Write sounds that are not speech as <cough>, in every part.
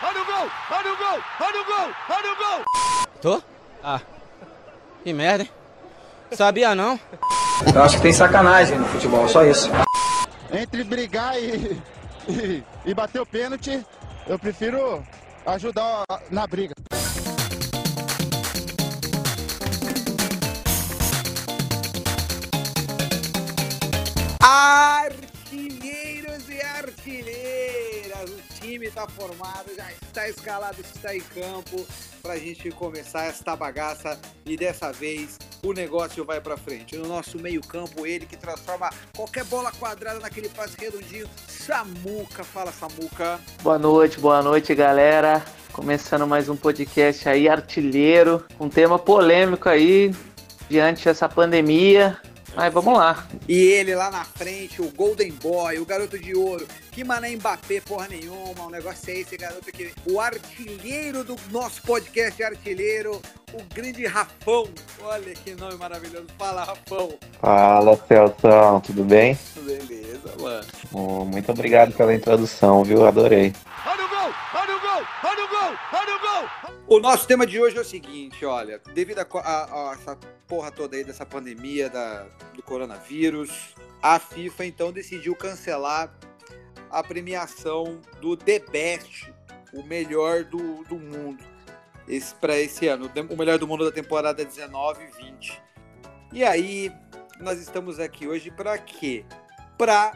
Olha o gol! Olha o gol! Olha o gol! Olha o gol! Tô? Ah. Que merda, hein? Sabia não? Eu acho que tem sacanagem no futebol, só isso. Entre brigar e, e, e bater o pênalti, eu prefiro ajudar na briga. Está formado, já está escalado, está em campo para a gente começar esta bagaça e dessa vez o negócio vai para frente. No nosso meio campo, ele que transforma qualquer bola quadrada naquele passe redondinho, Samuca. Fala, Samuca. Boa noite, boa noite, galera. Começando mais um podcast aí, artilheiro, um tema polêmico aí diante dessa pandemia. Mas vamos lá. E ele lá na frente, o Golden Boy, o garoto de ouro, que mané Mbappé porra nenhuma, o negócio é esse garoto aqui, o artilheiro do nosso podcast artilheiro, o grande Rafão. Olha que nome maravilhoso. Fala, Rafão. Fala, Celção, tudo bem? Beleza, mano. Oh, muito obrigado pela introdução, viu? Adorei. Olha o gol! Olha o gol! Olha o gol! Olha o gol! O nosso tema de hoje é o seguinte, olha, devido a, a- a essa porra toda aí dessa pandemia da, do coronavírus, a FIFA então decidiu cancelar a premiação do The Best, o melhor do, do mundo, esse, para esse ano, o melhor do mundo da temporada 19 e 20. E aí, nós estamos aqui hoje para quê? Para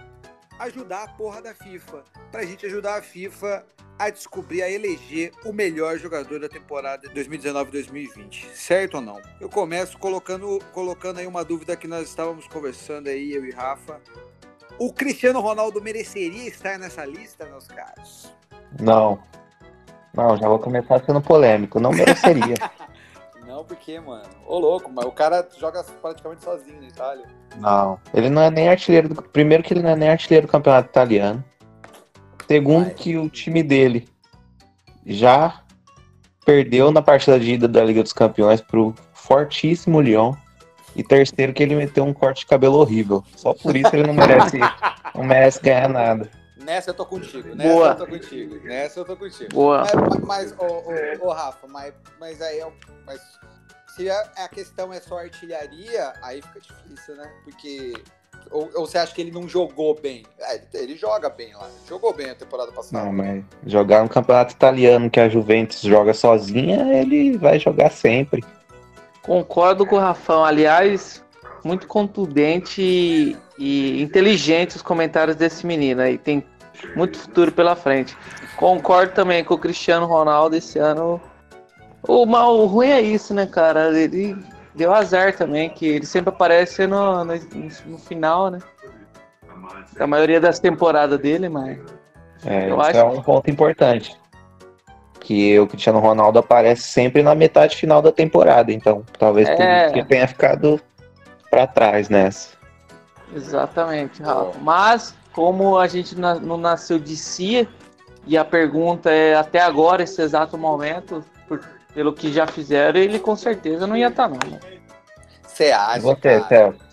ajudar a porra da FIFA, pra gente ajudar a FIFA a descobrir, a eleger o melhor jogador da temporada 2019-2020, certo ou não? Eu começo colocando, colocando aí uma dúvida que nós estávamos conversando aí, eu e Rafa. O Cristiano Ronaldo mereceria estar nessa lista, meus caros? Não. Não, já vou começar sendo polêmico. Não mereceria. <laughs> Não, porque, mano, ô louco, mas o cara joga praticamente sozinho na Itália. não. Ele não é nem artilheiro do. Primeiro que ele não é nem artilheiro do campeonato italiano. Segundo Vai. que o time dele já perdeu na partida de ida da Liga dos Campeões pro fortíssimo Lyon. E terceiro que ele meteu um corte de cabelo horrível. Só por isso ele não merece, <laughs> não merece ganhar nada. Nessa eu tô contigo, nessa Boa. eu tô contigo, nessa eu tô contigo. Boa. Mas, mas ô, ô, ô, Rafa, mas, mas aí é um- mas se a, a questão é só artilharia, aí fica difícil, né? Porque. Ou, ou você acha que ele não jogou bem? É, ele, ele joga bem lá. Jogou bem a temporada passada. Não, mas jogar no campeonato italiano que a Juventus joga sozinha, ele vai jogar sempre. Concordo com o Rafão. Aliás, muito contundente e, e inteligente os comentários desse menino aí. Tem muito futuro pela frente. Concordo também com o Cristiano Ronaldo esse ano. O mal o ruim é isso, né, cara? Ele deu azar também, que ele sempre aparece no, no, no final, né? A maioria das temporadas dele, mas. É, Eu isso acho é um ponto importante. Que o Cristiano Ronaldo aparece sempre na metade final da temporada, então talvez por É. isso que tenha ficado pra trás nessa. Exatamente, Rafa. Mas, como a gente não nasceu de si, e a pergunta é até agora, esse exato momento, por- pelo que já fizeram, ele com certeza não ia estar, não. né? Você acha? E você, cara? Celso?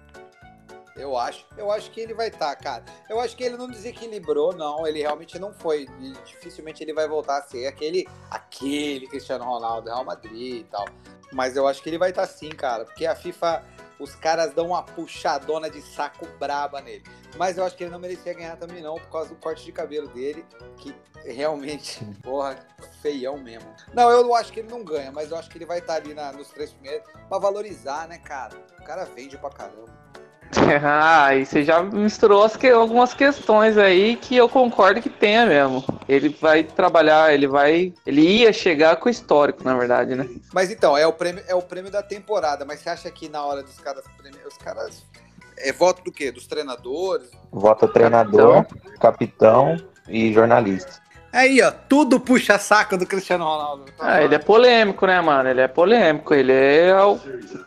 Eu acho, eu acho que ele vai estar, cara. Eu acho que ele não desequilibrou, não. Ele realmente não foi. E dificilmente ele vai voltar a ser aquele, aquele Cristiano Ronaldo, Real Madrid e tal. Mas eu acho que ele vai estar sim, cara. Porque a FIFA, os caras dão uma puxadona de saco braba nele. Mas eu acho que ele não merecia ganhar também, não, por causa do corte de cabelo dele, que realmente, porra, feião mesmo. Não, eu não acho que ele não ganha, mas eu acho que ele vai estar ali na- nos três primeiros pra valorizar, né, cara? O cara vende pra caramba. <laughs> ah, e você já misturou as que- algumas questões aí que eu concordo que tenha mesmo. Ele vai trabalhar, ele vai. Ele ia chegar com o histórico, na verdade, né? Mas então, é o prêmio, é o prêmio da temporada, mas você acha que na hora dos caras os caras é voto do quê? Dos treinadores? Vota treinador, capitão e jornalista. Aí, ó, tudo puxa saco do Cristiano Ronaldo. Ah, ele é polêmico, né, mano? Ele é polêmico. Ele é, o-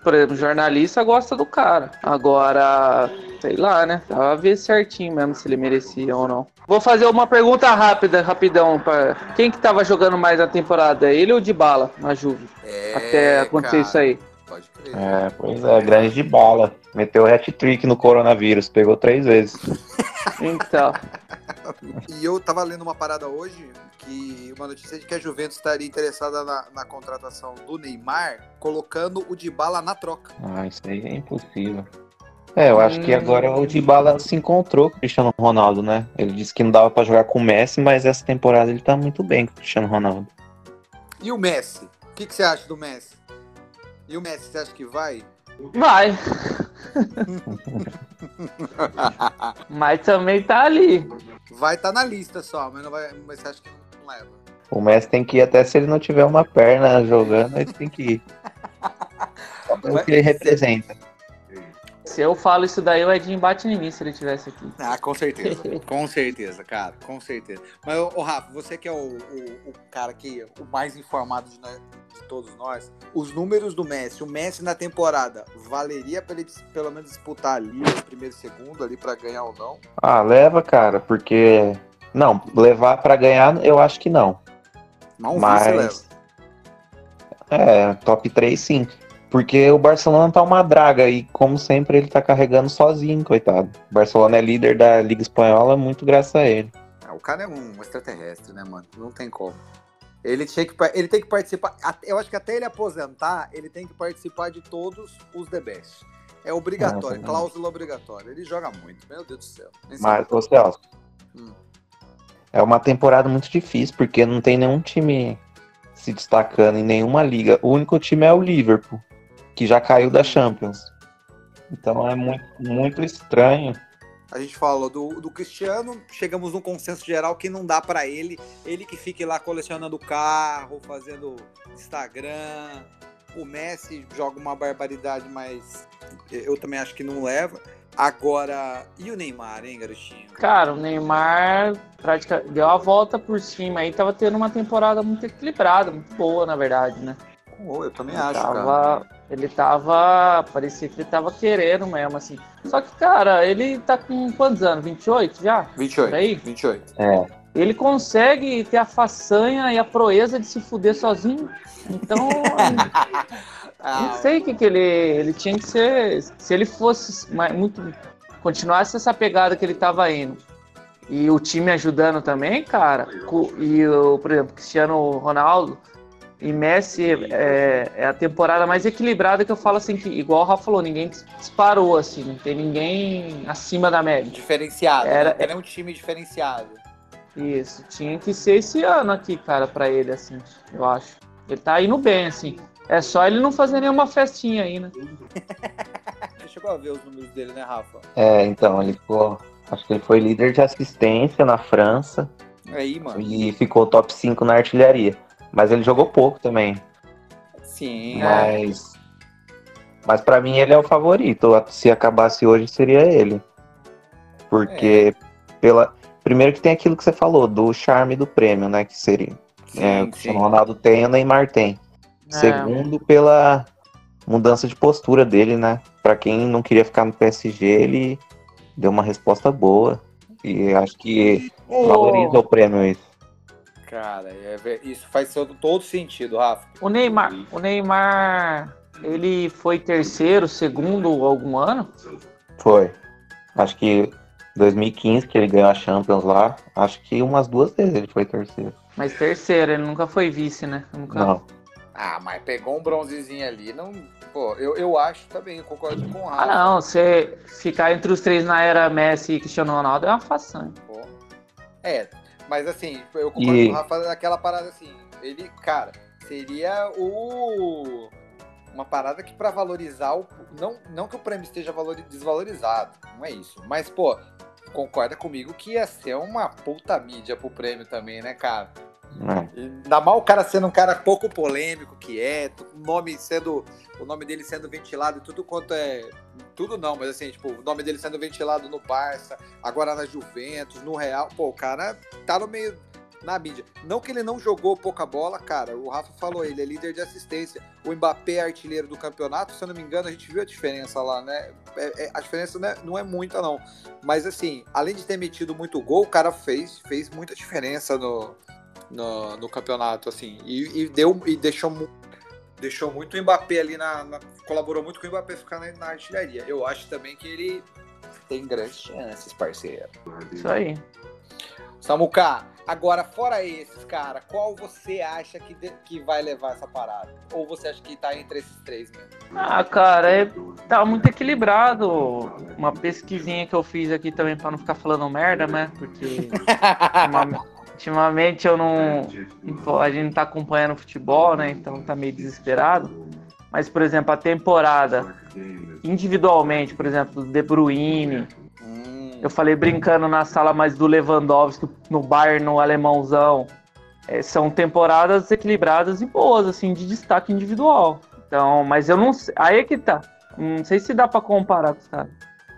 por exemplo, jornalista gosta do cara. Agora, sei lá, né? Tava ver certinho mesmo se ele merecia ou não. Vou fazer uma pergunta rápida, rapidão. Pra... Quem que tava jogando mais na temporada? Ele ou de bala na Juve? É, Até acontecer cara, isso aí. Pode crer. É, pois é, grande de bala. Meteu hat-trick no coronavírus, pegou três vezes. <laughs> Então. E eu tava lendo uma parada hoje, que uma notícia de que a Juventus estaria interessada na, na contratação do Neymar, colocando o Dybala na troca. Ah, isso aí é impossível. É, eu acho que Hum. agora o Dybala se encontrou com o Cristiano Ronaldo, né? Ele disse que não dava pra jogar com o Messi, mas essa temporada ele tá muito bem com o Cristiano Ronaldo. E o Messi? O que, que você acha do Messi? E o Messi, você acha que vai? Vai. Mas também tá ali. Vai estar na lista só, mas, não vai, mas você acha que não leva? O Messi tem que ir até se ele não tiver uma perna jogando, ele tem que ir. <laughs> Só pelo que ele representa. Se eu falo isso daí, o Edinho bate em mim se ele tivesse aqui. Ah, com certeza. <laughs> com certeza, cara. Com certeza. Mas, ô, Rafa, você que é o, o, o cara que o mais informado de, nós- de todos nós, os números do Messi, o Messi na temporada, valeria pra ele pelo menos disputar ali o primeiro e segundo ali pra ganhar ou não? Ah, leva, cara, porque. Não, levar pra ganhar, eu acho que não. Não, vice leva. Mas. É, top 3 sim. Porque o Barcelona tá uma draga e, como sempre, ele tá carregando sozinho, coitado. O Barcelona é líder da Liga Espanhola, muito graças a ele. Ah, o cara é um extraterrestre, né, mano? Não tem como. Ele, tinha que, ele tem que participar. Eu acho que até ele aposentar, ele tem que participar de todos os The Best. É obrigatório, Nossa, cláusula obrigatória. Ele joga muito, meu Deus do céu. Nem Mas, ô Celso, Hum. é uma temporada muito difícil, porque não tem nenhum time se destacando em nenhuma liga. O único time é o Liverpool, que já caiu da Champions. Então é muito, muito estranho. A gente falou do, do Cristiano, chegamos num consenso geral que não dá pra ele. Ele que fique lá colecionando carro, fazendo Instagram. O Messi joga uma barbaridade, mas eu também acho que não leva. Agora, e o Neymar, hein, garotinho? Cara, o Neymar praticamente deu a volta por cima aí, tava tendo uma temporada muito equilibrada, muito boa, na verdade, né? Oh, eu também Ele acho, cara. Ele tava. Parecia que ele tava querendo mesmo, assim. Só que, cara, ele tá com quantos anos? 28 já? 28. Por aí? 28. É, Ele consegue ter a façanha e a proeza de se fuder sozinho. Então, <laughs> não sei o que, que ele. Ele tinha que ser. Se ele fosse mais, muito. Continuasse essa pegada que ele tava indo. E o time ajudando também, cara. E, o, por exemplo, Cristiano Ronaldo e Messi é, é a temporada mais equilibrada que eu falo assim, que, igual o Rafa falou, ninguém disparou, assim, não tem ninguém acima da média. diferenciado. Era- né? É um time diferenciado. Isso, tinha que ser esse ano aqui, cara, pra ele, assim, eu acho. Ele tá indo bem, assim. É só ele não fazer nenhuma festinha aí, né? <laughs> Você chegou a ver os números dele, né, Rafa? é, então, ele ficou. Acho que ele foi líder de assistência na França Aí, mano. e ficou top 5 na artilharia. Mas ele jogou pouco também. Sim. É. Mas. Mas pra mim ele é o favorito. Se acabasse hoje, seria ele. Porque pela. Primeiro que tem aquilo que você falou, do charme do prêmio, né? Que seria. Sim, é, o sim. Cristiano Ronaldo tem, o Neymar tem. É. Segundo, pela mudança de postura dele, né? Pra quem não queria ficar no PSG, ele deu uma resposta boa. E acho que valoriza o prêmio isso. Cara, é isso faz todo, todo sentido, Rafa. O Neymar, o Neymar, ele foi terceiro, segundo algum ano? Foi. Acho que 2015 que ele ganhou a Champions lá. Acho que umas duas vezes ele foi terceiro. Mas terceiro, ele nunca foi vice, né? Nunca... Não. Ah, mas pegou um bronzezinho ali, não. Pô, eu, eu acho também, eu concordo com o Rafa. Ah, não, você ficar entre os três na era Messi e Cristiano Ronaldo é uma façanha. Pô. É, mas assim, eu concordo E- com o Rafa naquela parada assim. Ele, cara, seria o. Uma parada que pra valorizar o. Não, não que o prêmio esteja valori- desvalorizado, não é isso. Mas, pô, concorda comigo que ia ser uma puta mídia pro prêmio também, né, cara? É. Ainda mal o cara sendo um cara pouco polêmico, quieto, o nome sendo. O nome dele sendo ventilado e tudo quanto é. Tudo não, mas assim, tipo, o nome dele sendo ventilado no Barça, agora na Juventus, no Real. Pô, o cara tá no meio. Na mídia. Não que ele não jogou pouca bola, cara. O Rafa falou, ele é líder de assistência. O Mbappé é artilheiro do campeonato, se eu não me engano, a gente viu a diferença lá, né? É- é- a diferença não é, não é muita, não. Mas assim, além de ter metido muito gol, o cara fez, fez muita diferença no, no, no campeonato, assim. E, e deu e deixou, deixou muito o Mbappé ali na, na- Colaborou muito com o Mbappé ficar na, na artilharia. Eu acho também que ele tem grandes chances, parceiro. Isso aí. Samuca, agora fora esses, cara, qual você acha que, de- que vai levar essa parada? Ou você acha que tá entre esses três mesmo? Ah, cara, é, tá muito equilibrado. Uma pesquisinha que eu fiz aqui também pra não ficar falando merda, né? Porque <laughs> ultima- ultimamente eu não. A gente não tá acompanhando futebol, né? Então tá meio desesperado. Mas, por exemplo, a temporada, individualmente, por exemplo, do De Bruyne, Hum, eu falei brincando na sala, mas do Lewandowski no Bayern, no alemãozão. É, são temporadas equilibradas e boas, assim, de destaque individual. Então, mas eu não sei. Aí é que tá. Não sei se dá pra comparar com os caras.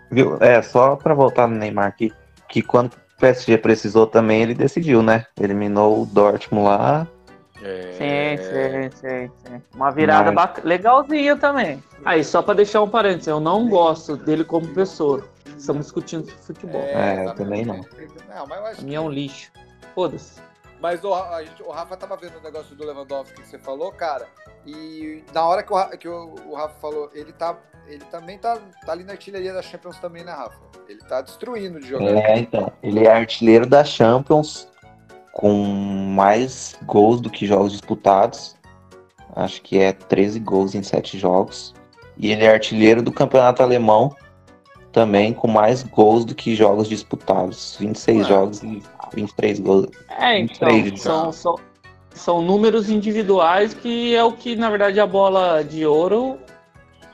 Viu? É, só pra voltar no Neymar aqui, que quando o PSG precisou também, ele decidiu, né? Eliminou o Dortmund lá. Sim, sim, sim, sim. Uma virada Mas- bac- legalzinha também. Aí, só pra deixar um parênteses, eu não gosto dele como pessoa. Estamos discutindo futebol. É, exatamente. também não. Não, mas eu acho mim é um lixo. Foda-se. Mas o, a gente- o Rafa tava vendo o negócio do Lewandowski que você falou, cara, e na hora que o, que o, o Rafa falou, ele tá. Ele também tá, tá ali na artilharia da Champions também, né, Rafa? Ele tá destruindo de jogar. É, então. Ele é artilheiro da Champions com mais gols do que jogos disputados. Acho que é 13 gols em 7 jogos. E ele é artilheiro do campeonato alemão também com mais gols do que jogos disputados. 26 Ué. jogos e 23 gols. É, então, Três, são, são, são números individuais que é o que, na verdade, a bola de ouro.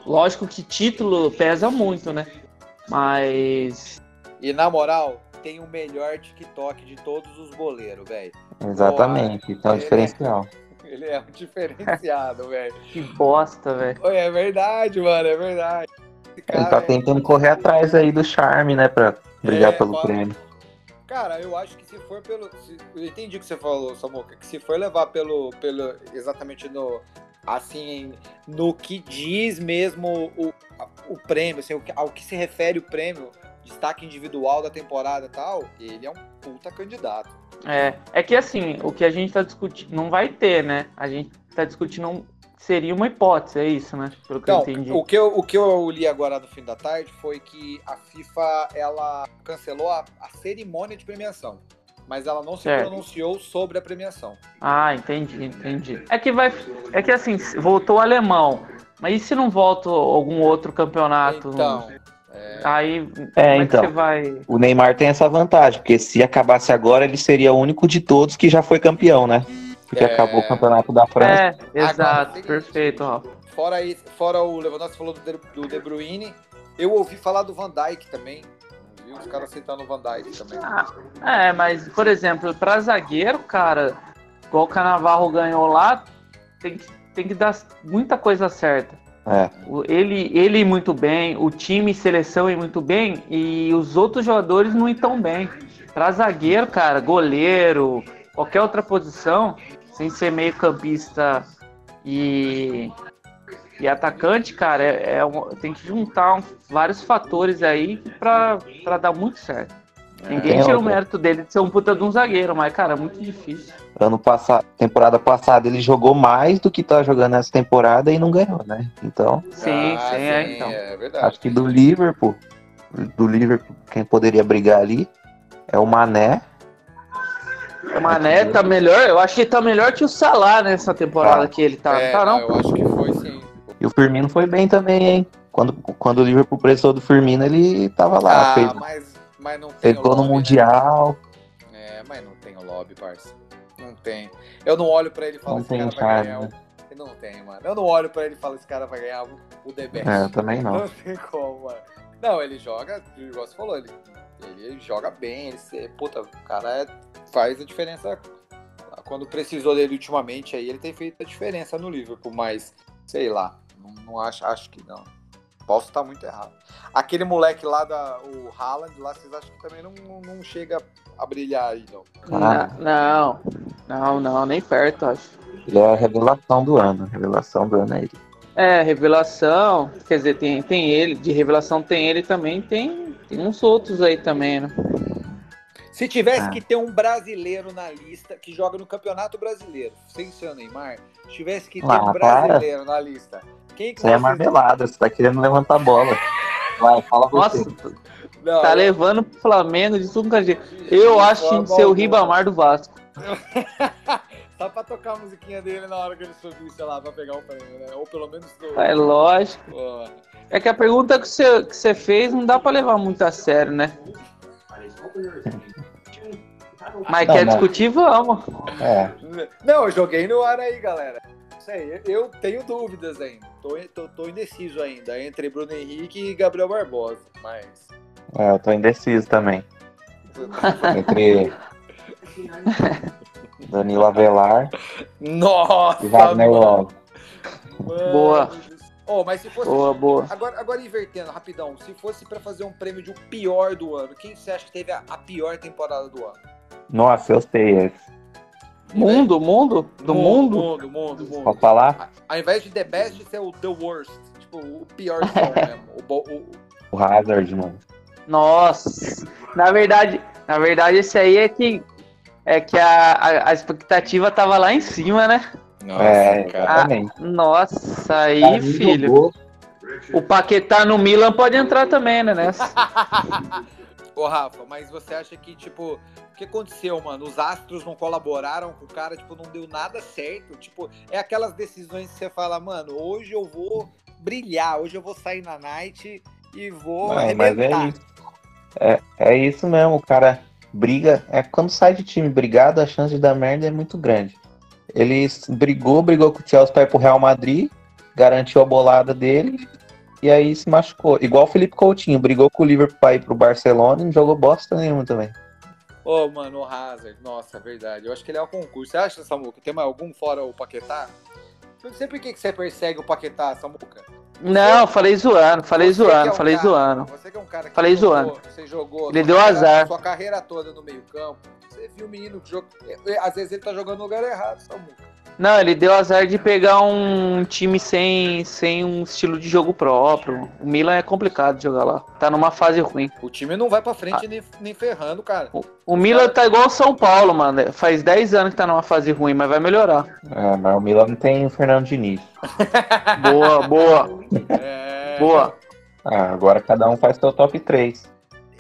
Lógico que título pesa muito, né? Mas. E na moral, tem o melhor TikTok de todos os boleiros, velho. Exatamente. Então é um ele- diferencial. <laughs> Ele é um diferenciado, velho. Que bosta, velho. Oi, É verdade, mano, é verdade. Esse Ele cara tá é- tentando correr atrás aí do charme, né? Pra brigar É, pelo prêmio. Cara, eu acho que se for pelo. se- eu entendi o que você falou, Samuca, que se for levar pelo. pelo exatamente no. Assim, no que diz mesmo o, o prêmio, assim, o ao que se refere o prêmio, destaque individual da temporada e tal, ele é um puta candidato. É, é que assim, o que a gente tá discutindo. Não vai ter, né? A gente tá discutindo. Seria uma hipótese, é isso, né? Pelo que Então, eu entendi. o que eu, o que eu li agora no fim da tarde foi que a FIFA ela cancelou a, a cerimônia de premiação, mas ela não se Certo. pronunciou sobre a premiação. Ah, entendi, entendi. É que vai. É que assim, voltou o alemão. Mas e se não volta algum outro campeonato? Então, Aí. É, como é que então. você vai. O Neymar tem essa vantagem, porque se acabasse agora, ele seria o único de todos que já foi campeão, né? Porque É. acabou o campeonato da França. É, exato, seguinte. perfeito, Rafa. Fora, isso, fora o Lewandowski falou do De, do De Bruyne, eu ouvi falar do Van Dijk também. Viu os caras citando o Van Dijk também. É, mas, por exemplo, pra zagueiro, cara, igual o Canavarro ganhou lá, tem que, tem que dar muita coisa certa. É. Ele, ele ir muito bem, o time seleção ir muito bem e os outros jogadores não ir tão bem. Pra zagueiro, cara, goleiro, qualquer outra posição, sem ser meio campista e, e atacante, cara, é, é um- tem que juntar um- vários fatores aí pra, pra dar muito certo. Ninguém Tem tira o mérito dele de ser um puta de um zagueiro, mas, cara, é muito difícil. Ano passado, temporada passada, ele jogou mais do que tá jogando essa temporada e não ganhou, né? Então, Sim, Ah, sim, é, então. é verdade. acho que do Liverpool, do Liverpool, quem poderia brigar ali é o Mané. O Mané tá melhor, eu acho que tá melhor que o Salah nessa temporada Ah. que ele tá, É, tá não? Eu acho que foi sim. E o Firmino foi bem também, hein? Quando, quando o Liverpool precisou do Firmino, ele tava lá. Ah, fez, mas, mas não tem gol no né? Mundial. É, mas não tem o lobby, parça. Não tem. Eu não olho pra ele e falo, Não esse tem cara vai ganhar. né? Não tem, mano. Eu não olho pra ele e falo, esse cara vai ganhar o, o The Best. É, eu também não. <laughs> Não tem como, mano. Não, ele joga, igual você falou, ele, ele joga bem, ele se, puta, o cara é- faz a diferença. Quando precisou dele ultimamente, aí ele tem feito a diferença no Liverpool, mas sei lá, não, não acho, acho que não. Posso estar muito errado. Aquele moleque lá, da, o Haaland, lá, vocês acham que também não, não, chega a brilhar aí, não? Ah. Não, não, não, nem perto, acho. Ele é a revelação do ano. A revelação do ano é ele. É, revelação, quer dizer, tem, tem ele, de revelação tem ele também, tem, tem uns outros aí também, né? Se tivesse Ah. que ter um brasileiro na lista que joga no Campeonato Brasileiro, sem ser o Neymar, se tivesse que ter Ah, um brasileiro na lista, quem que Isso aí é marmelada, você tá querendo levantar a bola. Vai, fala você. Nossa, Não, Tá levando pro Flamengo de tudo que a gente. Eu acho que ser o Ribamar do Vasco. <laughs> Só pra tocar a musiquinha dele na hora que ele subisse lá pra pegar o prêmio, né? Ou pelo menos do. É lógico. Pô, É que a pergunta que você, que você fez não dá pra levar muito a sério, né? Mas Não, quer mas- discutir, vamos. É, Não, eu joguei no ar aí, galera. Sei, eu tenho dúvidas ainda. Tô, tô, tô indeciso ainda entre Bruno Henrique e Gabriel Barbosa. Mas. é, eu tô indeciso também. <laughs> Entre Danilo Avelar Nossa! e Wagner mano. Love. Mano. Boa. Oh, mas se fosse. Boa, boa. Agora, agora invertendo, rapidão. Se fosse pra fazer um prêmio de o pior do ano, quem você acha que teve a, a pior temporada do ano? Nossa, eu sei esse. Mundo, mundo? Do mundo? Mundo, mundo, mundo. Pode falar? Ao invés de The Best, ser o The Worst. Tipo, o pior <laughs> mesmo. O, o, O Hazard, mano. Nossa. Na verdade, na verdade, esse aí é que é que a, a, a expectativa tava lá em cima, né? Nossa, é, cara. exatamente. Nossa, aí, filho. jogou. O Paquetá no Milan pode entrar também, né? Nessa. <laughs> Ô, Rafa, mas você acha que, tipo, o que aconteceu, mano? Os astros não colaboraram com o cara, tipo, não deu nada certo. Tipo, é aquelas decisões que você fala, mano, hoje eu vou brilhar, hoje eu vou sair na night e vou Não, mas é isso. É, é isso mesmo, o cara briga. É quando sai de time brigado, a chance de dar merda é muito grande. Ele brigou, brigou com o Chelsea pra ir pro Real Madrid, garantiu a bolada dele e aí se machucou. Igual o Felipe Coutinho, brigou com o Liverpool pra ir pro Barcelona e não jogou bosta nenhuma também. Ô, mano, o Hazard, nossa, verdade. Eu acho que ele é o concurso. Você acha, Samuca, tem mais algum fora o Paquetá? Eu não sei por que que você persegue o Paquetá, Samuca. Não, falei zoando, falei Você que zoando, é um falei cara- zoando. Você que é um cara que Falei jogou, zoando. Você jogou. Ele deu carreira- azar. Sua carreira toda no meio-campo. Você viu o menino que jogou. Às vezes ele tá jogando no lugar errado, Samuca. Não, ele deu azar de pegar um time sem, sem um estilo de jogo próprio. O Milan é complicado de jogar lá. Tá numa fase ruim. O time não vai pra Ah. frente nem, nem ferrando, cara. O, o Milan tá igual o São Paulo, mano. Faz 10 anos que tá numa fase ruim, mas vai melhorar. É, mas o Milan não tem o Fernando Diniz. Boa, boa, <laughs> É... boa. Ah, agora cada um faz seu top 3.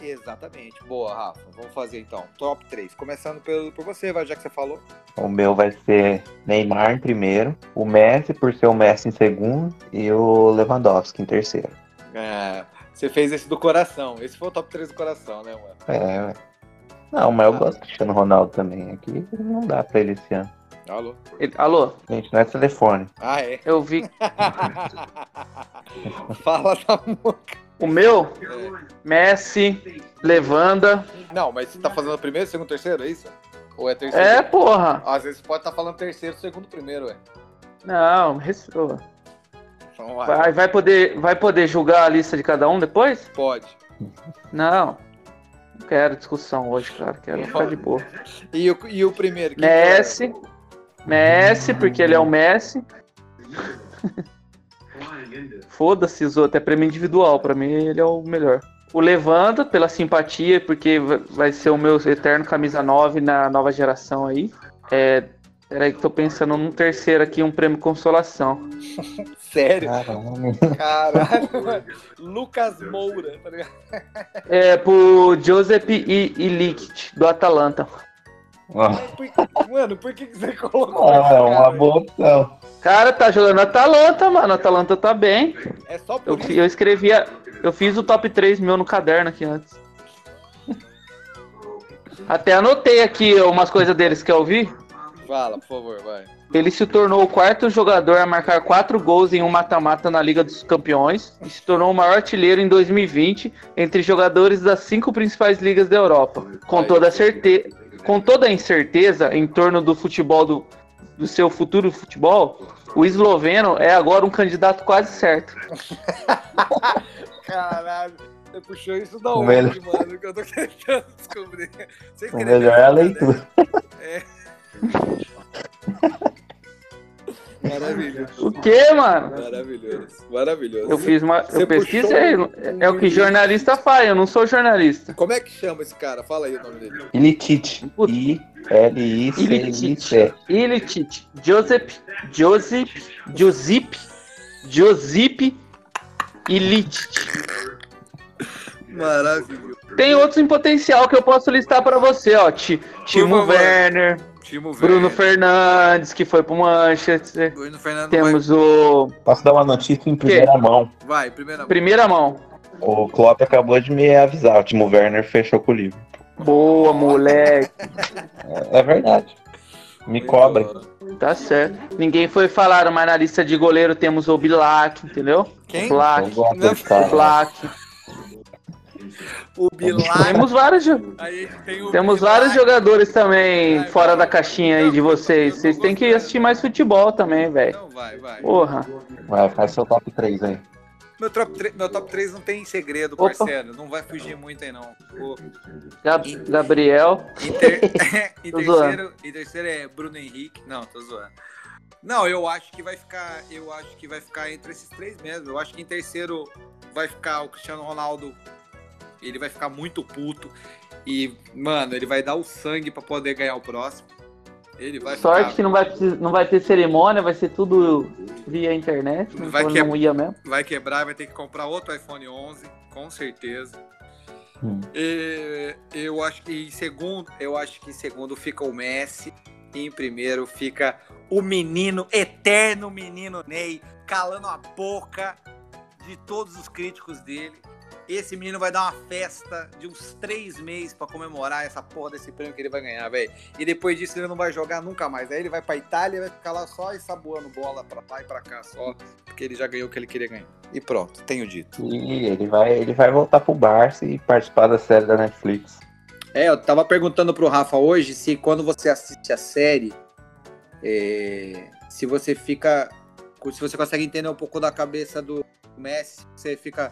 Exatamente. Boa, Rafa. Vamos fazer então. Top 3. Começando pelo, por você, vai, já que você falou. O meu vai ser Neymar em primeiro, o Messi por ser o Messi em segundo e o Lewandowski em terceiro. É, você fez esse do coração. Esse foi o top 3 do coração, né, mano? É, ué. Não, mas eu gosto do Cristiano Ronaldo também. Aqui não dá pra ele esse ano. Alô? Ele- Alô, Gente, não é telefone. Ah, é. eu vi. <laughs> <laughs> Fala, Samuca. O meu. Messi, Levanda. Não, mas você tá fazendo primeiro, segundo, terceiro, é isso? Ou é terceiro? É, porra. Às vezes pode estar falando terceiro, segundo, primeiro, ué. Não, respeita. Então vai. Vai, vai, poder, vai poder julgar a lista de cada um depois? Pode. Não. Não quero discussão hoje, cara. Quero ficar de boa. <laughs> E o, e o primeiro? é? Messi. Messi, porque ele é o Messi. <laughs> Foda-se, os outros. É prêmio individual. Pra mim, ele é o melhor. O Levanta, pela simpatia, porque va- vai ser o meu eterno camisa 9 na nova geração aí. É. Peraí que tô pensando num terceiro aqui, um prêmio consolação. <laughs> Sério? Caramba. Caralho, mano. <laughs> Lucas Moura, tá ligado? É pro Josep I- Ilic, do Atalanta. Mano, por que, que você colocou Ah, é uma boa opção. Cara, tá jogando Atalanta, mano. Atalanta tá bem. É só Eu, por fi- isso? eu escrevi, a- eu fiz o top 3 meu no caderno aqui antes. <laughs> Até anotei aqui umas coisas deles que eu vi. Fala, por favor, vai. Ele se tornou o quarto jogador a marcar quatro gols em um mata-mata na Liga dos Campeões e se tornou o maior artilheiro em 2020 entre jogadores das cinco principais ligas da Europa. Com toda, a sim. certe... Com toda a incerteza em torno do futebol do, do seu futuro futebol, o esloveno é agora um candidato quase certo. <laughs> Caralho, você puxou isso da onde, melhor- mano? Que eu tô tentando descobrir. Você O melhor é a isso, né? leitura. <laughs> Maravilhoso. O que, mano? Maravilhoso. Maravilhoso. Eu fiz uma. Você Eu pesquisei. puxou É o que jornalista faz, eu não sou jornalista. Como é que chama esse cara? Fala aí o nome dele. Ilicic. Puta. I-L-I-C-I-C. Ilicic. Joseph. Joseph. Josip. Josip. Ilicic. Maravilhoso. Tem outros em potencial que eu posso listar pra você, ó. Ti- Timo favor. Werner, Timo Bruno Werner. Fernandes, que foi pro Manchester. Bruno Fernando Temos o. Posso dar uma notícia em primeira mão. vai. Vai, primeira. Primeira mão. O Klopp acabou de me avisar, o Timo Werner fechou com o livro. Boa, moleque. É, é verdade. Me cobrem. Tá certo. Ninguém foi falar, mas na lista de goleiro temos o Bilac, entendeu? Quem? Black. Black. O Bilar. Temos vários, jo- A gente tem o temos Bilar. vários jogadores também fora da caixinha aí de vocês. Vocês têm que assistir mais futebol também, velho. Não, vai, vai. Porra. Vai, faz seu top 3 aí. Meu top, 3, meu top 3 não tem segredo, Opa. parceiro. Não vai fugir muito aí, não. Gabriel. Em, ter- <laughs> <laughs> Tô terceiro, em terceiro é Bruno Henrique. Não, tô zoando. Não, eu acho que vai ficar. Eu acho que vai ficar entre esses três mesmo. Eu acho que em terceiro vai ficar o Cristiano Ronaldo. Ele vai ficar muito puto. E, mano, ele vai dar o sangue pra poder ganhar o próximo. Ele vai Sorte ficar. que não vai, não vai ter cerimônia, vai ser tudo via internet. Vai que- ia mesmo. vai quebrar, vai ter que comprar outro iPhone 11, com certeza. Hum. E, eu acho que em segundo, eu acho que em segundo fica o Messi e em primeiro fica o menino eterno menino Ney, calando a boca de todos os críticos dele. Esse menino vai dar uma festa de uns três meses pra comemorar essa porra desse prêmio que ele vai ganhar, velho. E depois disso ele não vai jogar nunca mais. Aí ele vai pra Itália e vai ficar lá só ensaboando bola pra lá e pra cá só, porque ele já ganhou o que ele queria ganhar. E pronto, tenho dito. E ele vai, ele vai voltar pro Barça e participar da série da Netflix. É, eu tava perguntando pro Rafa hoje se quando você assiste a série, é, se você fica. Se você consegue entender um pouco da cabeça do Messi, você fica.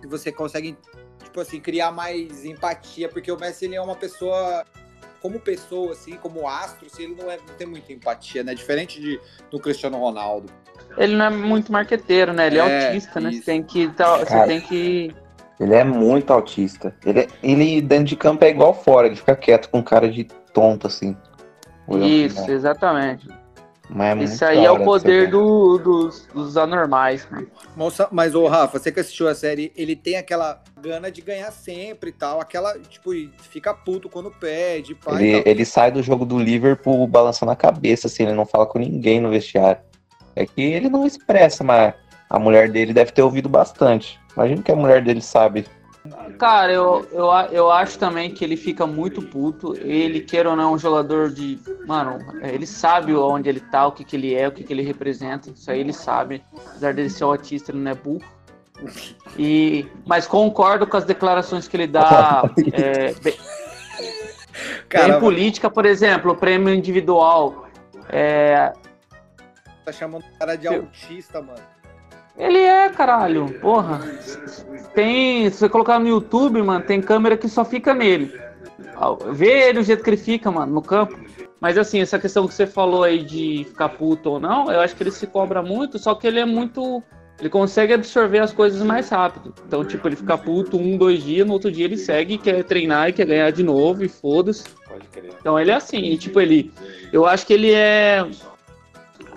Se você consegue, tipo assim, criar mais empatia, porque o Messi ele é uma pessoa. Como pessoa, assim, como astro, assim, ele não, é, não tem muita empatia, né? Diferente de, do Cristiano Ronaldo. Ele não é muito marqueteiro, né? Ele é, É, autista, né? Você tem que. tá- Você tem que. Ele é muito autista. Ele, é- ele dentro de campo é igual fora, ele fica quieto com cara de tonto, assim. Isso, exatamente. Mas é muito Isso aí da é o de poder do, dos, dos anormais, mano. Moça, mas o Rafa, você que assistiu a série, ele tem aquela gana de ganhar sempre e tal, aquela, tipo, fica puto quando perde, pai. Ele, ele sai do jogo do Liverpool balançando a cabeça, assim, ele não fala com ninguém no vestiário. É que ele não expressa, mas a mulher dele deve ter ouvido bastante. Imagina que a mulher dele sabe. Cara, eu, eu, a- eu acho também que ele fica muito puto. Ele, queira ou não, é um jogador de. Mano, ele sabe onde ele tá, o que, que ele é, o que, que ele representa. Isso aí ele sabe. Apesar dele ser autista, ele não é burro. E, mas concordo com as declarações que ele dá. <laughs> é, bem, Cara, em política, por exemplo, o prêmio individual. É, tá chamando o cara de autista, mano. Ele é, caralho. Porra. Tem. Se você colocar no YouTube, mano, tem câmera que só fica nele. Vê ele o jeito que ele fica, mano, no campo. Mas assim, essa questão que você falou aí de ficar puto ou não, eu acho que ele se cobra muito, só que ele é muito. Ele consegue absorver as coisas mais rápido. Então, tipo, ele fica puto um, dois dias, no outro dia ele segue, quer treinar e quer ganhar de novo, e foda-se. Então ele é assim, e, tipo, ele. Eu acho que ele é.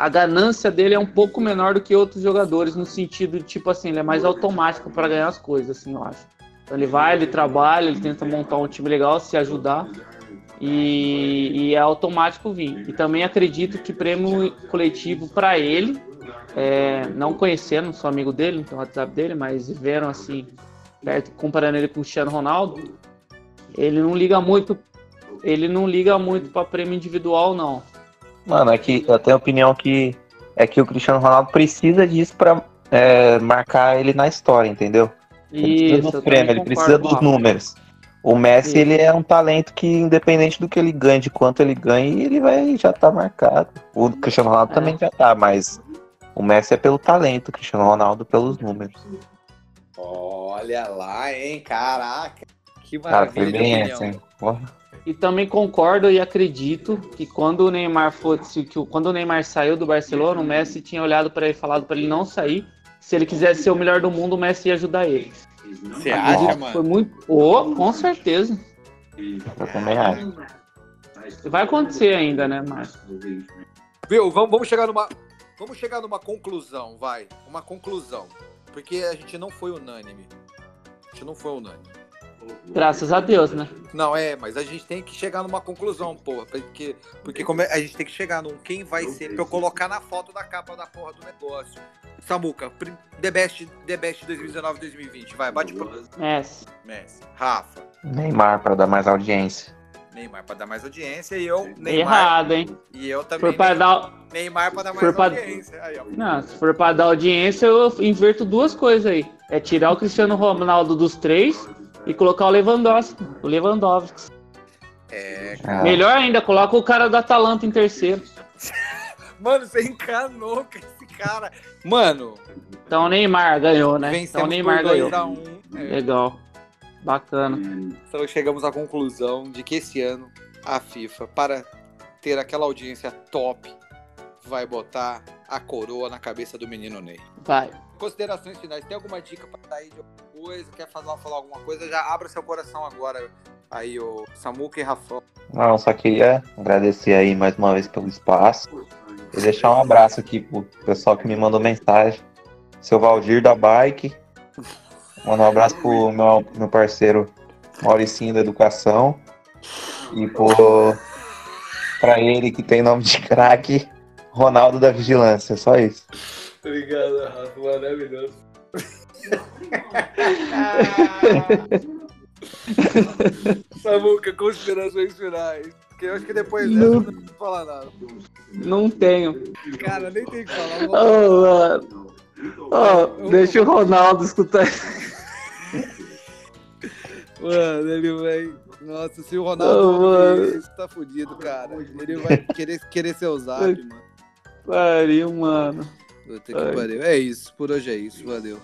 A ganância dele é um pouco menor do que outros jogadores, no sentido de, tipo assim, ele é mais automático para ganhar as coisas, assim, eu acho. Então ele vai, ele trabalha, ele tenta montar um time legal, se ajudar. E, e é automático vir. E também acredito que prêmio coletivo para ele, é, não conhecendo, sou amigo dele, não tenho o WhatsApp dele, mas viveram assim, perto, comparando ele com o Cristiano Ronaldo, ele não liga muito ele não liga muito para prêmio individual, não. Mano, é que eu tenho a opinião que é que o Cristiano Ronaldo precisa disso pra é, marcar ele na história, entendeu? Ele precisa Isso, dos eu prêmios, também ele precisa dos números. O Messi, Isso. ele é um talento que, independente do que ele ganhe, de quanto ele ganhe, ele vai já tá marcado. O Cristiano Ronaldo É. também já tá, mas o Messi é pelo talento, o Cristiano Ronaldo pelos números. Olha lá, hein? Caraca. Que Cara, foi maravilha bem essa, hein? Porra. E também concordo e acredito que quando o Neymar fosse, que quando o Neymar saiu do Barcelona, o Messi tinha olhado para ele e falado para ele não sair. Se ele quisesse ser o melhor do mundo, o Messi ia ajudar ele. Você acha, que Foi mano? muito. Oh, com certeza. Eu também acho. Vai acontecer ainda, né, Márcio? Viu? Vamos, vamos chegar numa. Vamos chegar numa conclusão, vai. Uma conclusão. Porque a gente não foi unânime. A gente não foi unânime. Graças a Deus, né? Não, é, mas a gente tem que chegar numa conclusão, porra. Porque, porque como é- a gente tem que chegar num quem vai ser pra eu colocar na foto da capa da porra do negócio. Samuca, The Best, The Best 2019-2020. Vai, bate pro Messi. Messi. Rafa. Neymar para dar mais audiência. Neymar pra dar mais audiência e eu, Neymar. Errado, hein? E eu Se também. for pra dar. Neymar pra dar mais for pra- audiência. Aí, ó. Não, se for pra dar audiência, eu inverto duas coisas aí. É tirar o Cristiano Ronaldo dos três e colocar o Lewandowski. O Lewandowski. É. Ah, Melhor ainda, coloca o cara do Atalanta em terceiro. <laughs> Mano, você encanou com esse cara. Mano, Então o Neymar ganhou, né? vencemos Então o Neymar por 2 ganhou. a 1. É. Legal. Bacana. Então chegamos à conclusão de que esse ano a FIFA, para ter aquela audiência top, vai botar a coroa na cabeça do menino Ney. Vai. Considerações finais, tem alguma dica para sair de alguma coisa? Quer falar, falar alguma coisa? Já abra seu coração agora. Aí, o Samuca e Rafão. Não, só queria agradecer aí mais uma vez pelo espaço. E deixar um abraço aqui pro pessoal que me mandou mensagem. Seu Valdir da Bike. Mandar um abraço pro meu, meu parceiro Mauricinho da Educação. E pro, pra ele que tem nome de craque, Ronaldo da Vigilância. Só isso. Obrigado, Rafa. Maravilhoso. <laughs> Samuca, <laughs> considerações finais. Porque eu acho que depois dessa eu não vou falar nada. Não tenho. Cara, nem tem o que falar. Mano. Ô, deixa o Ronaldo escutar. <laughs> Mano, ele vai. Nossa, se o Ronaldo não ver isso, tá fudido, cara. Ele vai querer, querer ser o zap, mano. Pariu, mano. Puta que pariu. É isso, por hoje é isso. Valeu.